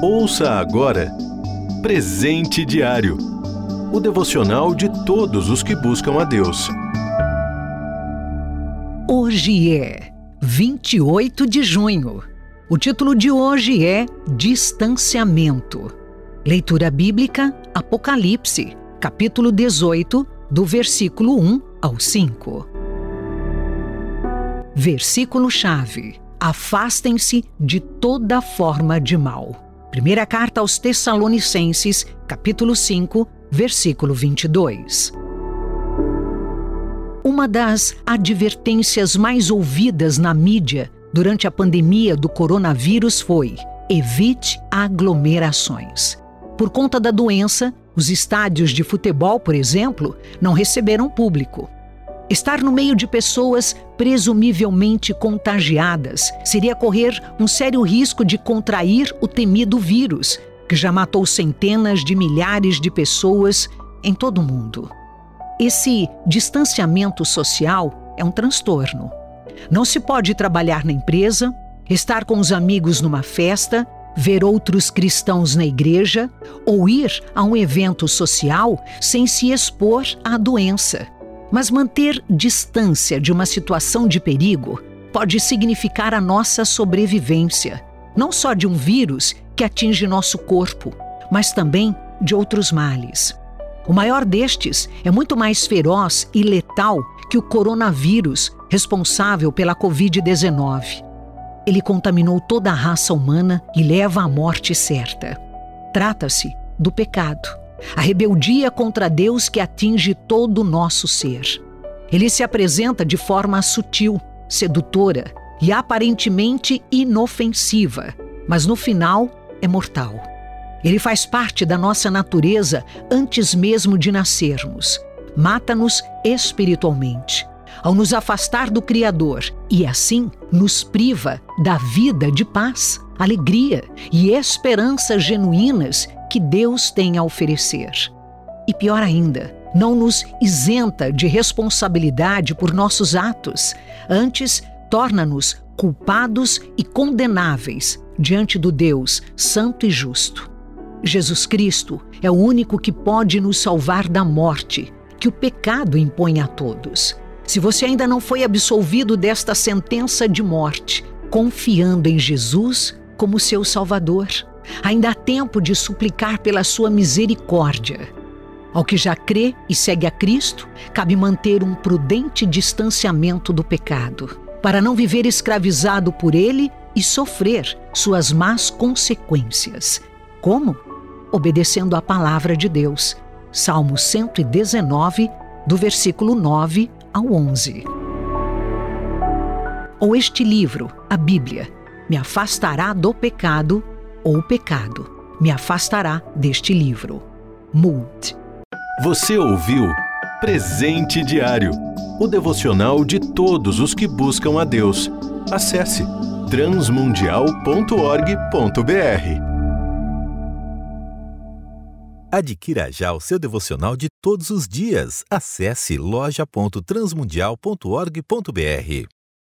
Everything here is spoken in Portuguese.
Ouça agora Presente Diário o devocional de todos os que buscam a Deus. Hoje é 28 de junho. O título de hoje é Distanciamento. Leitura bíblica Apocalipse, capítulo 18, do versículo 1 ao 5. Versículo-chave: Afastem-se de toda forma de mal. Primeira carta aos Tessalonicenses, capítulo 5, versículo 22. Uma das advertências mais ouvidas na mídia durante a pandemia do coronavírus foi: evite aglomerações. Por conta da doença, os estádios de futebol, por exemplo, não receberam público. Estar no meio de pessoas presumivelmente contagiadas seria correr um sério risco de contrair o temido vírus, que já matou centenas de milhares de pessoas em todo o mundo. Esse distanciamento social é um transtorno. Não se pode trabalhar na empresa, estar com os amigos numa festa, ver outros cristãos na igreja ou ir a um evento social sem se expor à doença. Mas manter distância de uma situação de perigo pode significar a nossa sobrevivência, não só de um vírus que atinge nosso corpo, mas também de outros males. O maior destes é muito mais feroz e letal que o coronavírus, responsável pela Covid-19. Ele contaminou toda a raça humana e leva à morte certa. Trata-se do pecado a rebeldia contra Deus que atinge todo o nosso ser. Ele se apresenta de forma sutil, sedutora e aparentemente inofensiva, mas no final é mortal. Ele faz parte da nossa natureza antes mesmo de nascermos. Mata-nos espiritualmente. Ao nos afastar do Criador e assim nos priva da vida de paz, alegria e esperança genuínas que Deus tem a oferecer. E pior ainda, não nos isenta de responsabilidade por nossos atos, antes, torna-nos culpados e condenáveis diante do Deus Santo e Justo. Jesus Cristo é o único que pode nos salvar da morte que o pecado impõe a todos. Se você ainda não foi absolvido desta sentença de morte, confiando em Jesus como seu Salvador, ainda há tempo de suplicar pela sua misericórdia. Ao que já crê e segue a Cristo, cabe manter um prudente distanciamento do pecado, para não viver escravizado por ele e sofrer suas más consequências. Como? Obedecendo à palavra de Deus. Salmo 119, do versículo 9 ao 11. Ou este livro, a Bíblia, me afastará do pecado ou o pecado me afastará deste livro. Mood. Você ouviu Presente Diário o devocional de todos os que buscam a Deus. Acesse transmundial.org.br. Adquira já o seu devocional de todos os dias. Acesse loja.transmundial.org.br.